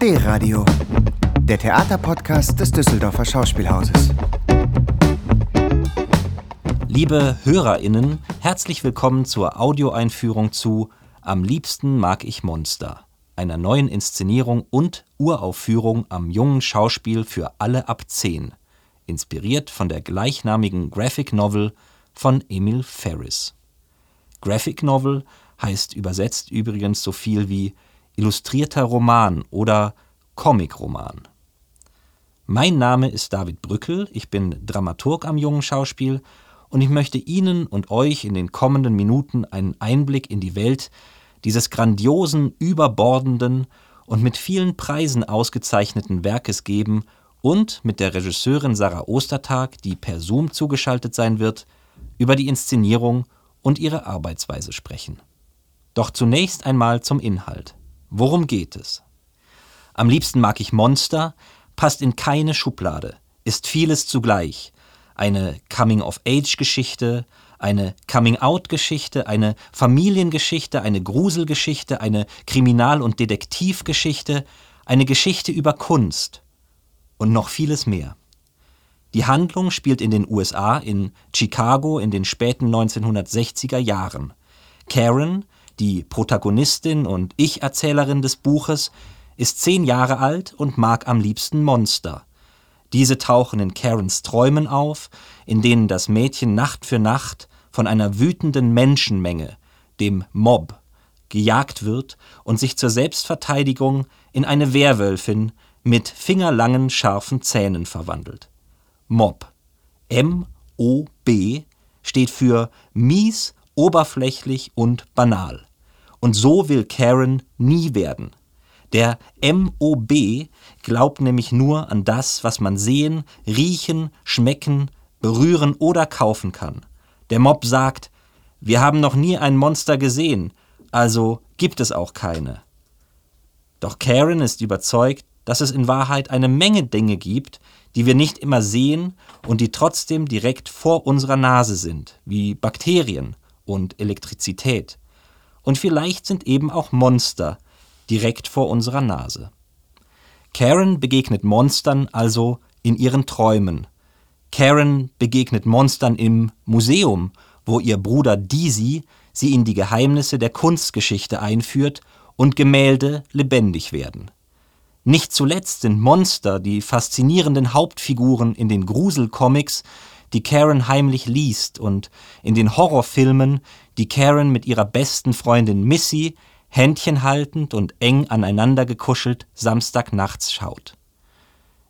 D-Radio, der Theaterpodcast des Düsseldorfer Schauspielhauses. Liebe HörerInnen, herzlich willkommen zur Audioeinführung zu Am liebsten mag ich Monster, einer neuen Inszenierung und Uraufführung am jungen Schauspiel für alle ab 10, inspiriert von der gleichnamigen Graphic Novel von Emil Ferris. Graphic Novel heißt übersetzt übrigens so viel wie illustrierter Roman oder Comicroman. Mein Name ist David Brückel, ich bin Dramaturg am Jungen Schauspiel und ich möchte Ihnen und euch in den kommenden Minuten einen Einblick in die Welt dieses grandiosen, überbordenden und mit vielen Preisen ausgezeichneten Werkes geben und mit der Regisseurin Sarah Ostertag, die per Zoom zugeschaltet sein wird, über die Inszenierung und ihre Arbeitsweise sprechen. Doch zunächst einmal zum Inhalt. Worum geht es? Am liebsten mag ich Monster, passt in keine Schublade, ist vieles zugleich. Eine Coming-of-Age-Geschichte, eine Coming-out-Geschichte, eine Familiengeschichte, eine Gruselgeschichte, eine Kriminal- und Detektivgeschichte, eine Geschichte über Kunst und noch vieles mehr. Die Handlung spielt in den USA, in Chicago in den späten 1960er Jahren. Karen, die Protagonistin und Ich-Erzählerin des Buches, ist zehn Jahre alt und mag am liebsten Monster. Diese tauchen in Karens Träumen auf, in denen das Mädchen Nacht für Nacht von einer wütenden Menschenmenge, dem Mob, gejagt wird und sich zur Selbstverteidigung in eine Werwölfin mit fingerlangen, scharfen Zähnen verwandelt. Mob. M-O-B steht für mies, oberflächlich und banal. Und so will Karen nie werden. Der MOB glaubt nämlich nur an das, was man sehen, riechen, schmecken, berühren oder kaufen kann. Der Mob sagt, wir haben noch nie ein Monster gesehen, also gibt es auch keine. Doch Karen ist überzeugt, dass es in Wahrheit eine Menge Dinge gibt, die wir nicht immer sehen und die trotzdem direkt vor unserer Nase sind, wie Bakterien und Elektrizität. Und vielleicht sind eben auch Monster direkt vor unserer Nase. Karen begegnet Monstern also in ihren Träumen. Karen begegnet Monstern im Museum, wo ihr Bruder Deasy sie in die Geheimnisse der Kunstgeschichte einführt und Gemälde lebendig werden. Nicht zuletzt sind Monster die faszinierenden Hauptfiguren in den Gruselcomics, die Karen heimlich liest und in den Horrorfilmen, die Karen mit ihrer besten Freundin Missy Händchen haltend und eng aneinander gekuschelt Samstagnachts schaut.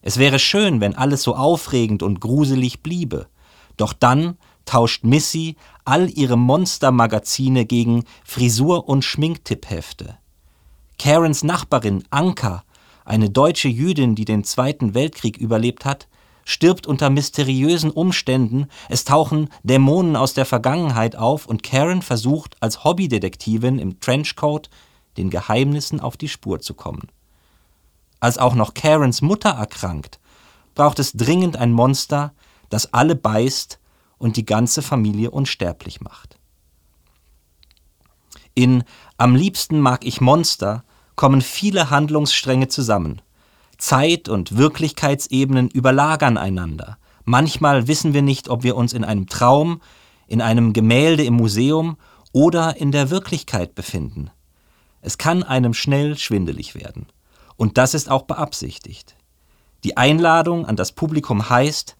Es wäre schön, wenn alles so aufregend und gruselig bliebe, doch dann tauscht Missy all ihre Monstermagazine gegen Frisur- und Schminktipphefte. Karens Nachbarin Anka, eine deutsche Jüdin, die den Zweiten Weltkrieg überlebt hat, stirbt unter mysteriösen Umständen, es tauchen Dämonen aus der Vergangenheit auf und Karen versucht als Hobbydetektivin im Trenchcoat den Geheimnissen auf die Spur zu kommen. Als auch noch Karens Mutter erkrankt, braucht es dringend ein Monster, das alle beißt und die ganze Familie unsterblich macht. In Am liebsten mag ich Monster kommen viele Handlungsstränge zusammen. Zeit und Wirklichkeitsebenen überlagern einander. Manchmal wissen wir nicht, ob wir uns in einem Traum, in einem Gemälde im Museum oder in der Wirklichkeit befinden. Es kann einem schnell schwindelig werden. Und das ist auch beabsichtigt. Die Einladung an das Publikum heißt,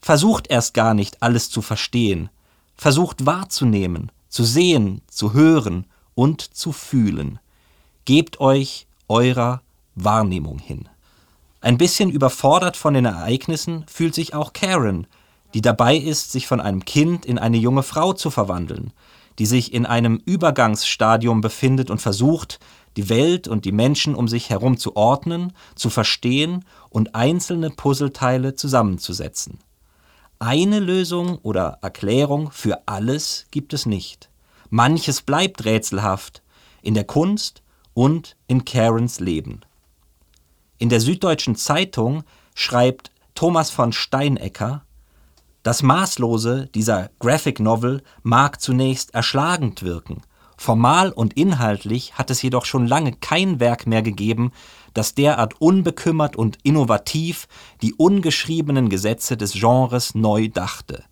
versucht erst gar nicht alles zu verstehen, versucht wahrzunehmen, zu sehen, zu hören und zu fühlen. Gebt euch eurer Wahrnehmung hin. Ein bisschen überfordert von den Ereignissen fühlt sich auch Karen, die dabei ist, sich von einem Kind in eine junge Frau zu verwandeln, die sich in einem Übergangsstadium befindet und versucht, die Welt und die Menschen um sich herum zu ordnen, zu verstehen und einzelne Puzzleteile zusammenzusetzen. Eine Lösung oder Erklärung für alles gibt es nicht. Manches bleibt rätselhaft in der Kunst und in Karens Leben. In der Süddeutschen Zeitung schreibt Thomas von Steinecker, das Maßlose dieser Graphic Novel mag zunächst erschlagend wirken Formal und inhaltlich hat es jedoch schon lange kein Werk mehr gegeben, das derart unbekümmert und innovativ die ungeschriebenen Gesetze des Genres neu dachte.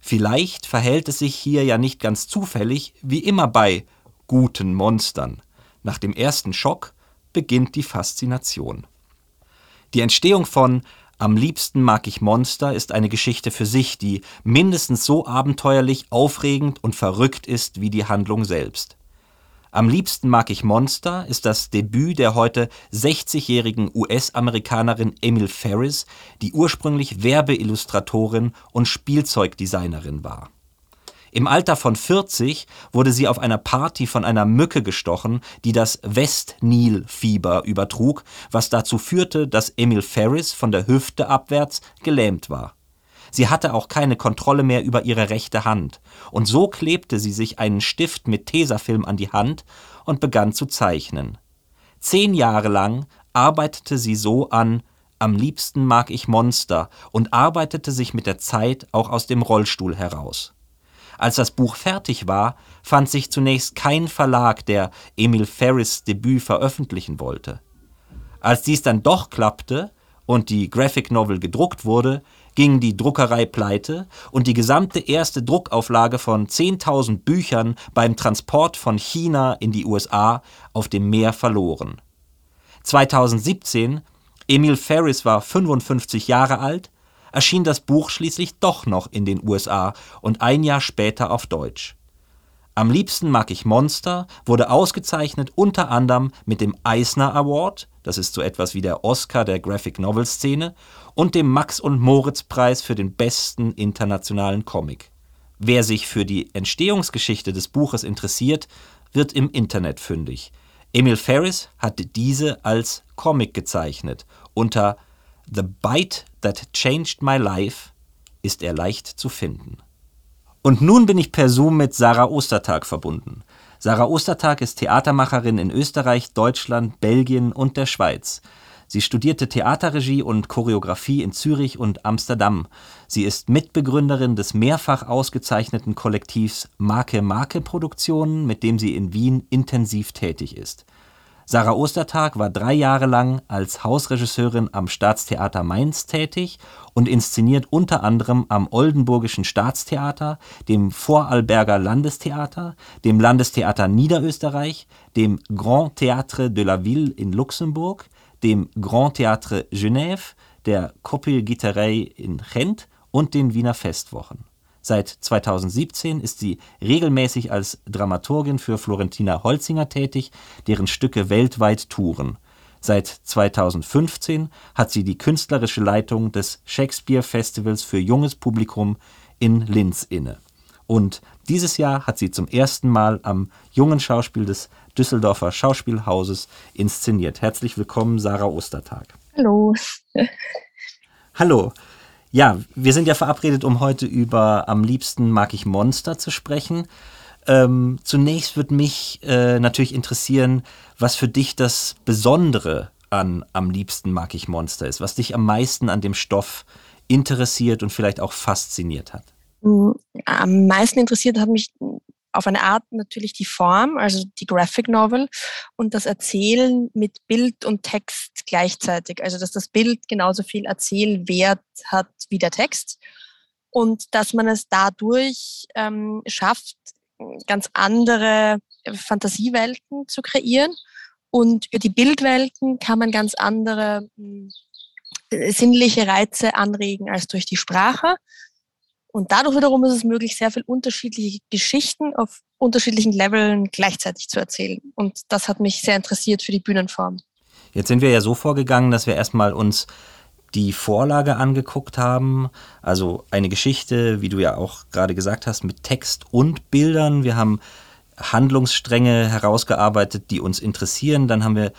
Vielleicht verhält es sich hier ja nicht ganz zufällig, wie immer bei guten Monstern. Nach dem ersten Schock beginnt die Faszination. Die Entstehung von Am liebsten mag ich Monster ist eine Geschichte für sich, die mindestens so abenteuerlich, aufregend und verrückt ist wie die Handlung selbst. Am liebsten mag ich Monster ist das Debüt der heute 60-jährigen US-Amerikanerin Emil Ferris, die ursprünglich Werbeillustratorin und Spielzeugdesignerin war im Alter von 40 wurde sie auf einer Party von einer Mücke gestochen, die das West-Nil-Fieber übertrug, was dazu führte, dass Emil Ferris von der Hüfte abwärts gelähmt war. Sie hatte auch keine Kontrolle mehr über ihre rechte Hand, und so klebte sie sich einen Stift mit Tesafilm an die Hand und begann zu zeichnen. Zehn Jahre lang arbeitete sie so an Am liebsten mag ich Monster und arbeitete sich mit der Zeit auch aus dem Rollstuhl heraus. Als das Buch fertig war, fand sich zunächst kein Verlag, der Emil Ferris Debüt veröffentlichen wollte. Als dies dann doch klappte und die Graphic Novel gedruckt wurde, ging die Druckerei pleite und die gesamte erste Druckauflage von 10.000 Büchern beim Transport von China in die USA auf dem Meer verloren. 2017, Emil Ferris war 55 Jahre alt, erschien das Buch schließlich doch noch in den USA und ein Jahr später auf Deutsch. Am liebsten mag ich Monster wurde ausgezeichnet unter anderem mit dem Eisner Award, das ist so etwas wie der Oscar der Graphic Novel Szene, und dem Max und Moritz Preis für den besten internationalen Comic. Wer sich für die Entstehungsgeschichte des Buches interessiert, wird im Internet fündig. Emil Ferris hat diese als Comic gezeichnet unter The Bite That Changed My Life ist er leicht zu finden. Und nun bin ich per Zoom mit Sarah Ostertag verbunden. Sarah Ostertag ist Theatermacherin in Österreich, Deutschland, Belgien und der Schweiz. Sie studierte Theaterregie und Choreografie in Zürich und Amsterdam. Sie ist Mitbegründerin des mehrfach ausgezeichneten Kollektivs Marke Marke Produktionen, mit dem sie in Wien intensiv tätig ist. Sarah Ostertag war drei Jahre lang als Hausregisseurin am Staatstheater Mainz tätig und inszeniert unter anderem am Oldenburgischen Staatstheater, dem Vorarlberger Landestheater, dem Landestheater Niederösterreich, dem Grand Théâtre de la Ville in Luxemburg, dem Grand Théâtre Genève, der Koppelgitterei in Gent und den Wiener Festwochen Seit 2017 ist sie regelmäßig als Dramaturgin für Florentina Holzinger tätig, deren Stücke weltweit touren. Seit 2015 hat sie die künstlerische Leitung des Shakespeare Festivals für junges Publikum in Linz inne. Und dieses Jahr hat sie zum ersten Mal am jungen Schauspiel des Düsseldorfer Schauspielhauses inszeniert. Herzlich willkommen, Sarah Ostertag. Hallo. Hallo. Ja, wir sind ja verabredet, um heute über Am liebsten mag ich Monster zu sprechen. Ähm, zunächst würde mich äh, natürlich interessieren, was für dich das Besondere an Am liebsten mag ich Monster ist, was dich am meisten an dem Stoff interessiert und vielleicht auch fasziniert hat. Hm, am meisten interessiert hat mich auf eine Art natürlich die Form, also die Graphic Novel und das Erzählen mit Bild und Text gleichzeitig. Also dass das Bild genauso viel Erzählwert hat wie der Text und dass man es dadurch ähm, schafft, ganz andere Fantasiewelten zu kreieren. Und über die Bildwelten kann man ganz andere äh, sinnliche Reize anregen als durch die Sprache. Und dadurch wiederum ist es möglich, sehr viele unterschiedliche Geschichten auf unterschiedlichen Leveln gleichzeitig zu erzählen. Und das hat mich sehr interessiert für die Bühnenform. Jetzt sind wir ja so vorgegangen, dass wir erstmal uns die Vorlage angeguckt haben. Also eine Geschichte, wie du ja auch gerade gesagt hast, mit Text und Bildern. Wir haben Handlungsstränge herausgearbeitet, die uns interessieren. Dann haben wir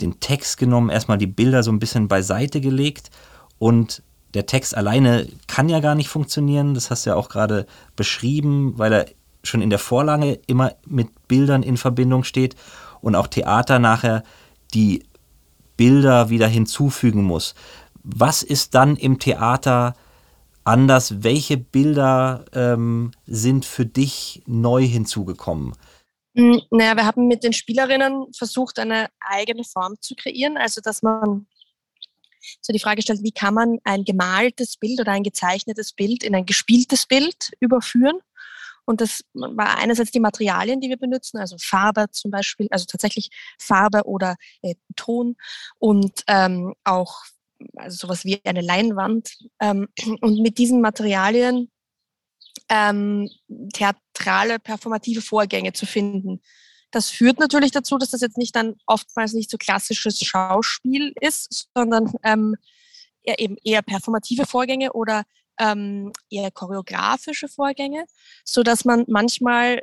den Text genommen, erstmal die Bilder so ein bisschen beiseite gelegt und der Text alleine kann ja gar nicht funktionieren. Das hast du ja auch gerade beschrieben, weil er schon in der Vorlage immer mit Bildern in Verbindung steht und auch Theater nachher die Bilder wieder hinzufügen muss. Was ist dann im Theater anders? Welche Bilder ähm, sind für dich neu hinzugekommen? Hm, naja, wir haben mit den Spielerinnen versucht, eine eigene Form zu kreieren. Also, dass man so die Frage stellt, wie kann man ein gemaltes Bild oder ein gezeichnetes Bild in ein gespieltes Bild überführen? Und das war einerseits die Materialien, die wir benutzen, also Farbe zum Beispiel, also tatsächlich Farbe oder äh, Ton und ähm, auch also sowas wie eine Leinwand. Ähm, und mit diesen Materialien ähm, theatrale, performative Vorgänge zu finden. Das führt natürlich dazu, dass das jetzt nicht dann oftmals nicht so klassisches Schauspiel ist, sondern ähm, eher eben eher performative Vorgänge oder ähm, eher choreografische Vorgänge, so dass man manchmal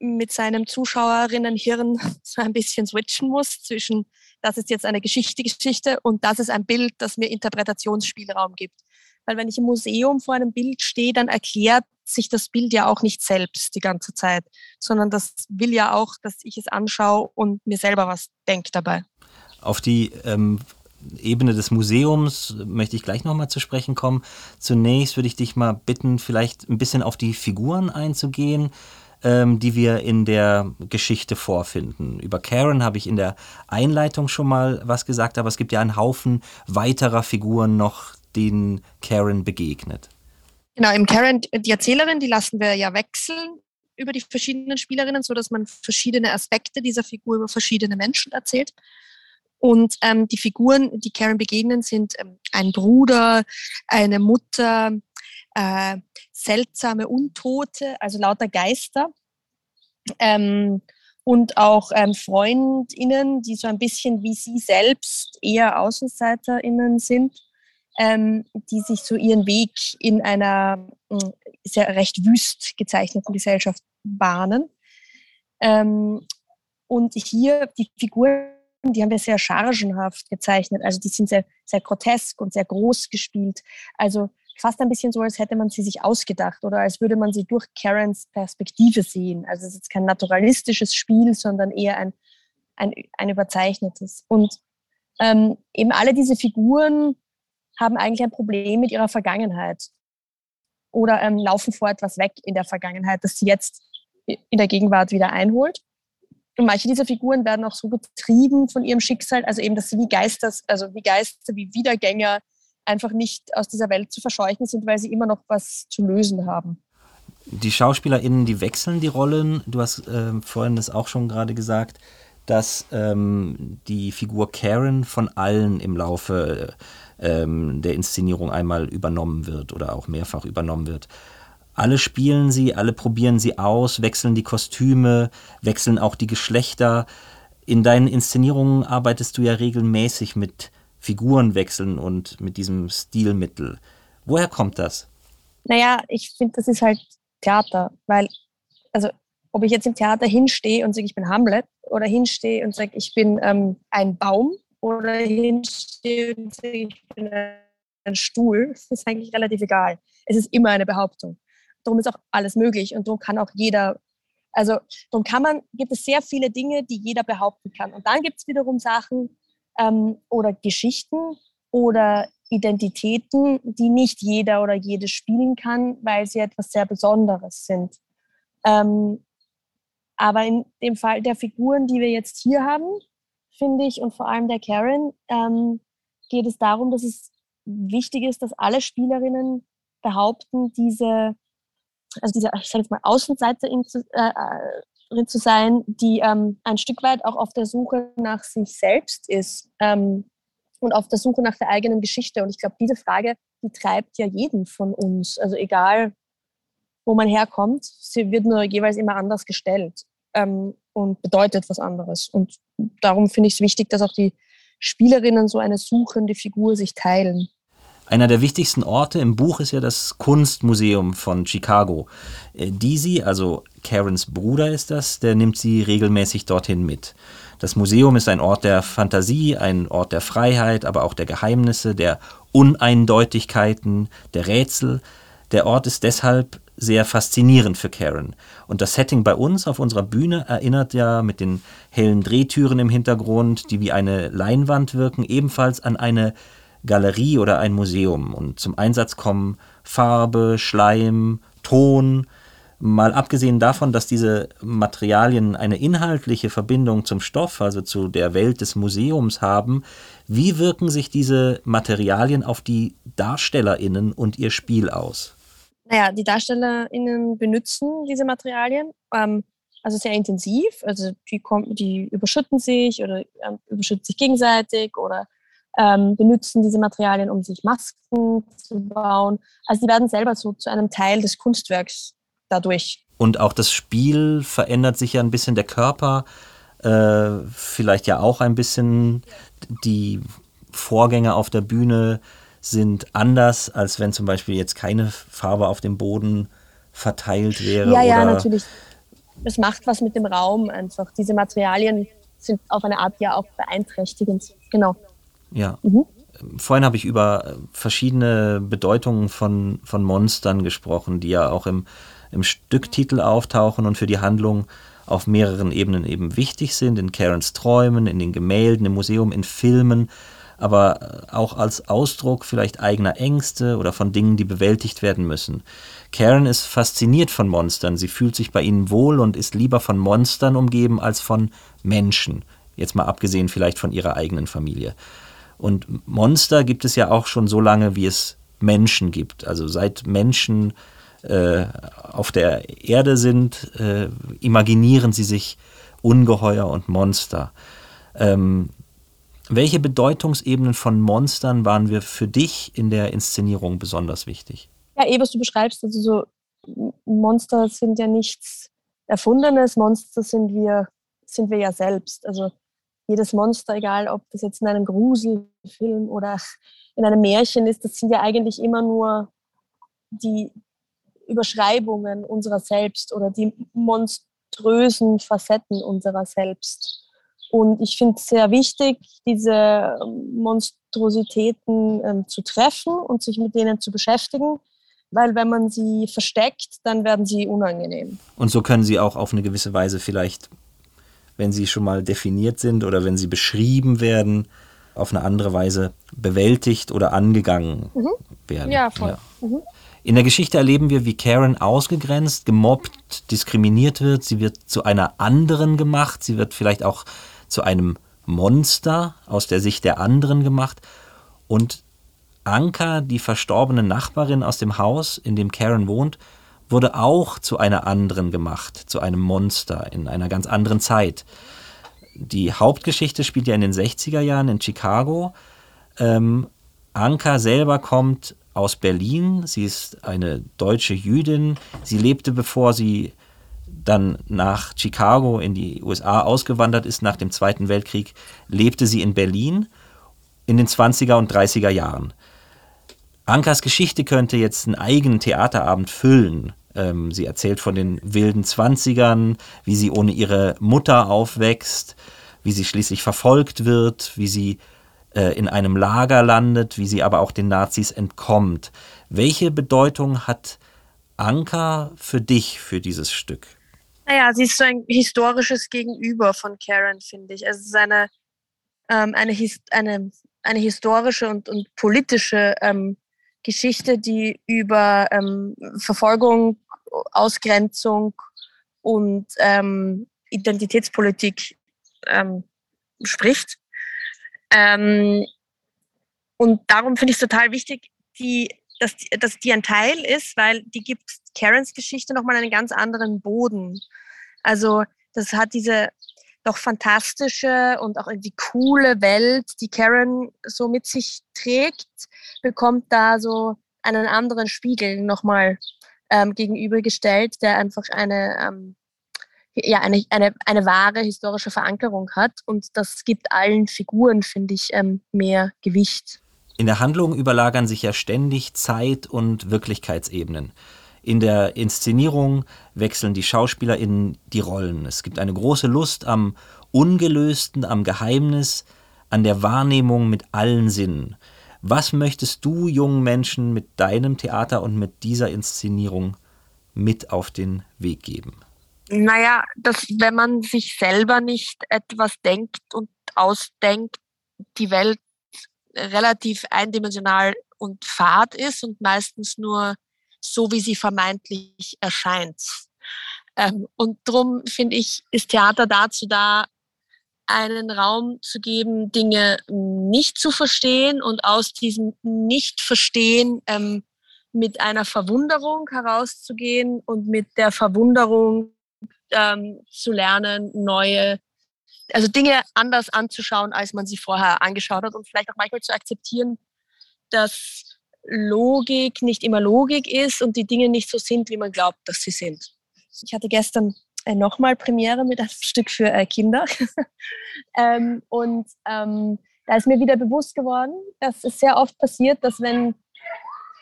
mit seinem Zuschauerinnenhirn so ein bisschen switchen muss zwischen, das ist jetzt eine Geschichte, Geschichte und das ist ein Bild, das mir Interpretationsspielraum gibt. Weil wenn ich im Museum vor einem Bild stehe, dann erklärt sich das Bild ja auch nicht selbst die ganze Zeit, sondern das will ja auch, dass ich es anschaue und mir selber was denke dabei. Auf die ähm, Ebene des Museums möchte ich gleich nochmal zu sprechen kommen. Zunächst würde ich dich mal bitten, vielleicht ein bisschen auf die Figuren einzugehen, ähm, die wir in der Geschichte vorfinden. Über Karen habe ich in der Einleitung schon mal was gesagt, aber es gibt ja einen Haufen weiterer Figuren noch, denen Karen begegnet. Genau, im Karen, die Erzählerin, die lassen wir ja wechseln über die verschiedenen Spielerinnen, sodass man verschiedene Aspekte dieser Figur über verschiedene Menschen erzählt. Und ähm, die Figuren, die Karen begegnen, sind ähm, ein Bruder, eine Mutter, äh, seltsame Untote, also lauter Geister. Ähm, und auch ähm, FreundInnen, die so ein bisschen wie sie selbst eher AußenseiterInnen sind, ähm, die sich so ihren Weg in einer äh, sehr recht wüst gezeichneten Gesellschaft bahnen. Ähm, und hier die Figuren die haben wir sehr chargenhaft gezeichnet. Also die sind sehr, sehr grotesk und sehr groß gespielt. Also fast ein bisschen so, als hätte man sie sich ausgedacht oder als würde man sie durch Karens Perspektive sehen. Also es ist kein naturalistisches Spiel, sondern eher ein, ein, ein überzeichnetes. Und ähm, eben alle diese Figuren haben eigentlich ein Problem mit ihrer Vergangenheit oder ähm, laufen vor etwas weg in der Vergangenheit, das sie jetzt in der Gegenwart wieder einholt. Und manche dieser Figuren werden auch so getrieben von ihrem Schicksal, also eben, dass sie wie Geister, also wie Geister, wie Wiedergänger einfach nicht aus dieser Welt zu verscheuchen sind, weil sie immer noch was zu lösen haben. Die SchauspielerInnen, die wechseln die Rollen. Du hast äh, vorhin das auch schon gerade gesagt, dass ähm, die Figur Karen von allen im Laufe ähm, der Inszenierung einmal übernommen wird oder auch mehrfach übernommen wird. Alle spielen sie, alle probieren sie aus, wechseln die Kostüme, wechseln auch die Geschlechter. In deinen Inszenierungen arbeitest du ja regelmäßig mit Figurenwechseln und mit diesem Stilmittel. Woher kommt das? Naja, ich finde, das ist halt Theater, weil, also, ob ich jetzt im Theater hinstehe und sage, ich bin Hamlet, oder hinstehe und sage, ich bin ähm, ein Baum, oder hinstehe und sage, ich bin ein Stuhl, ist eigentlich relativ egal. Es ist immer eine Behauptung darum ist auch alles möglich und darum kann auch jeder, also darum kann man, gibt es sehr viele Dinge, die jeder behaupten kann. Und dann gibt es wiederum Sachen ähm, oder Geschichten oder Identitäten, die nicht jeder oder jede spielen kann, weil sie etwas sehr Besonderes sind. Ähm, aber in dem Fall der Figuren, die wir jetzt hier haben, finde ich, und vor allem der Karen, ähm, geht es darum, dass es wichtig ist, dass alle Spielerinnen behaupten, diese also diese, ich sage jetzt mal, Außenseiterin zu, äh, äh, zu sein, die ähm, ein Stück weit auch auf der Suche nach sich selbst ist ähm, und auf der Suche nach der eigenen Geschichte. Und ich glaube, diese Frage, die treibt ja jeden von uns. Also egal, wo man herkommt, sie wird nur jeweils immer anders gestellt ähm, und bedeutet was anderes. Und darum finde ich es wichtig, dass auch die Spielerinnen so eine suchende Figur sich teilen. Einer der wichtigsten Orte im Buch ist ja das Kunstmuseum von Chicago. Äh, Deasy, also Karens Bruder ist das, der nimmt sie regelmäßig dorthin mit. Das Museum ist ein Ort der Fantasie, ein Ort der Freiheit, aber auch der Geheimnisse, der Uneindeutigkeiten, der Rätsel. Der Ort ist deshalb sehr faszinierend für Karen. Und das Setting bei uns auf unserer Bühne erinnert ja mit den hellen Drehtüren im Hintergrund, die wie eine Leinwand wirken, ebenfalls an eine Galerie oder ein Museum und zum Einsatz kommen Farbe, Schleim, Ton, Mal abgesehen davon, dass diese Materialien eine inhaltliche Verbindung zum Stoff, also zu der Welt des Museums haben, wie wirken sich diese Materialien auf die DarstellerInnen und ihr Spiel aus? Naja, die DarstellerInnen benutzen diese Materialien, ähm, also sehr intensiv. Also die, kommen, die überschütten sich oder ähm, überschütten sich gegenseitig oder ähm, benutzen diese Materialien, um sich Masken zu bauen. Also die werden selber so zu einem Teil des Kunstwerks dadurch. Und auch das Spiel verändert sich ja ein bisschen, der Körper äh, vielleicht ja auch ein bisschen. Die Vorgänge auf der Bühne sind anders, als wenn zum Beispiel jetzt keine Farbe auf dem Boden verteilt wäre. Ja, ja, natürlich. Es macht was mit dem Raum einfach. Diese Materialien sind auf eine Art ja auch beeinträchtigend. Genau. Ja. Mhm. Vorhin habe ich über verschiedene Bedeutungen von, von Monstern gesprochen, die ja auch im im Stücktitel auftauchen und für die Handlung auf mehreren Ebenen eben wichtig sind, in Karens Träumen, in den Gemälden, im Museum, in Filmen, aber auch als Ausdruck vielleicht eigener Ängste oder von Dingen, die bewältigt werden müssen. Karen ist fasziniert von Monstern, sie fühlt sich bei ihnen wohl und ist lieber von Monstern umgeben als von Menschen, jetzt mal abgesehen vielleicht von ihrer eigenen Familie. Und Monster gibt es ja auch schon so lange, wie es Menschen gibt. Also seit Menschen äh, auf der Erde sind, äh, imaginieren sie sich Ungeheuer und Monster. Ähm, welche Bedeutungsebenen von Monstern waren wir für dich in der Inszenierung besonders wichtig? Ja, eh, was du beschreibst, also so Monster sind ja nichts Erfundenes, Monster sind wir, sind wir ja selbst. Also jedes Monster, egal ob das jetzt in einem Gruselfilm oder in einem Märchen ist, das sind ja eigentlich immer nur die, Überschreibungen unserer selbst oder die monströsen Facetten unserer selbst. Und ich finde es sehr wichtig, diese ähm, Monstrositäten ähm, zu treffen und sich mit denen zu beschäftigen, weil wenn man sie versteckt, dann werden sie unangenehm. Und so können sie auch auf eine gewisse Weise vielleicht, wenn sie schon mal definiert sind oder wenn sie beschrieben werden, auf eine andere Weise bewältigt oder angegangen mhm. werden. Ja, voll. Ja. Mhm. In der Geschichte erleben wir, wie Karen ausgegrenzt, gemobbt, diskriminiert wird. Sie wird zu einer anderen gemacht. Sie wird vielleicht auch zu einem Monster aus der Sicht der anderen gemacht. Und Anka, die verstorbene Nachbarin aus dem Haus, in dem Karen wohnt, wurde auch zu einer anderen gemacht, zu einem Monster in einer ganz anderen Zeit. Die Hauptgeschichte spielt ja in den 60er Jahren in Chicago. Ähm, Anka selber kommt aus Berlin. Sie ist eine deutsche Jüdin. Sie lebte, bevor sie dann nach Chicago in die USA ausgewandert ist, nach dem Zweiten Weltkrieg, lebte sie in Berlin in den 20er und 30er Jahren. Ankas Geschichte könnte jetzt einen eigenen Theaterabend füllen. Ähm, sie erzählt von den wilden Zwanzigern, wie sie ohne ihre Mutter aufwächst, wie sie schließlich verfolgt wird, wie sie äh, in einem Lager landet, wie sie aber auch den Nazis entkommt. Welche Bedeutung hat Anka für dich für dieses Stück? Naja, sie ist so ein historisches Gegenüber von Karen, finde ich. Also es ist eine, ähm, eine, eine, eine historische und, und politische ähm, Geschichte, die über ähm, Verfolgung, Ausgrenzung und ähm, Identitätspolitik ähm, spricht. Ähm, und darum finde ich es total wichtig, die, dass, dass die ein Teil ist, weil die gibt Karens Geschichte nochmal einen ganz anderen Boden. Also das hat diese doch fantastische und auch irgendwie coole Welt, die Karen so mit sich trägt, bekommt da so einen anderen Spiegel nochmal ähm, gegenübergestellt, der einfach eine ähm, ja, eine, eine, eine wahre historische Verankerung hat. Und das gibt allen Figuren, finde ich, ähm, mehr Gewicht. In der Handlung überlagern sich ja ständig Zeit- und Wirklichkeitsebenen. In der Inszenierung wechseln die SchauspielerInnen die Rollen. Es gibt eine große Lust am Ungelösten, am Geheimnis, an der Wahrnehmung mit allen Sinnen. Was möchtest du jungen Menschen mit deinem Theater und mit dieser Inszenierung mit auf den Weg geben? Naja, dass wenn man sich selber nicht etwas denkt und ausdenkt, die Welt relativ eindimensional und fad ist und meistens nur so, wie sie vermeintlich erscheint. Ähm, und darum finde ich, ist Theater dazu da, einen Raum zu geben, Dinge nicht zu verstehen und aus diesem Nicht-Verstehen ähm, mit einer Verwunderung herauszugehen und mit der Verwunderung ähm, zu lernen, neue, also Dinge anders anzuschauen, als man sie vorher angeschaut hat und vielleicht auch manchmal zu akzeptieren, dass Logik nicht immer Logik ist und die Dinge nicht so sind, wie man glaubt, dass sie sind. Ich hatte gestern äh, nochmal Premiere mit einem Stück für äh, Kinder. ähm, und ähm, da ist mir wieder bewusst geworden, dass es sehr oft passiert, dass wenn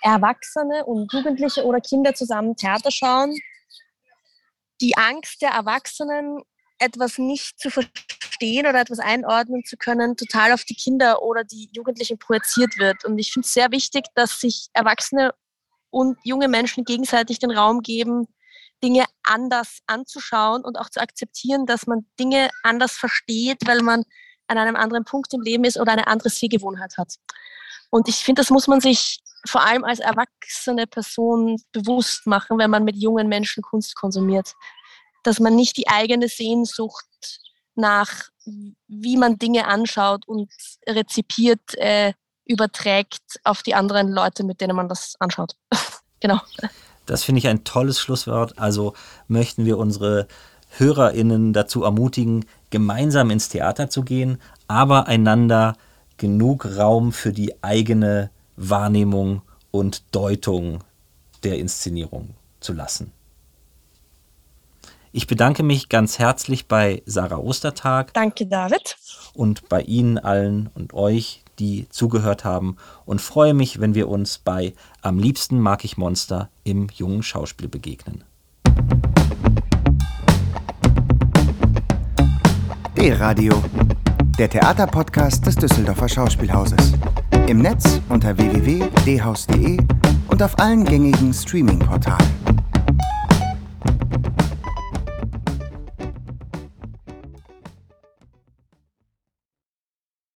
Erwachsene und Jugendliche oder Kinder zusammen Theater schauen, die Angst der Erwachsenen, etwas nicht zu verstehen oder etwas einordnen zu können, total auf die Kinder oder die Jugendlichen projiziert wird. Und ich finde es sehr wichtig, dass sich Erwachsene und junge Menschen gegenseitig den Raum geben, Dinge anders anzuschauen und auch zu akzeptieren, dass man Dinge anders versteht, weil man an einem anderen Punkt im Leben ist oder eine andere Sehgewohnheit hat. Und ich finde, das muss man sich vor allem als erwachsene Person bewusst machen, wenn man mit jungen Menschen Kunst konsumiert. Dass man nicht die eigene Sehnsucht nach, wie man Dinge anschaut und rezipiert, äh, überträgt auf die anderen Leute, mit denen man das anschaut. genau. Das finde ich ein tolles Schlusswort. Also möchten wir unsere HörerInnen dazu ermutigen, gemeinsam ins Theater zu gehen, aber einander genug Raum für die eigene Wahrnehmung und Deutung der Inszenierung zu lassen. Ich bedanke mich ganz herzlich bei Sarah Ostertag. Danke, David. Und bei Ihnen allen und euch, die zugehört haben und freue mich, wenn wir uns bei Am liebsten mag ich Monster im jungen Schauspiel begegnen. D-Radio, der Theaterpodcast des Düsseldorfer Schauspielhauses. Im Netz unter www.dhaus.de und auf allen gängigen Streaming-Portalen.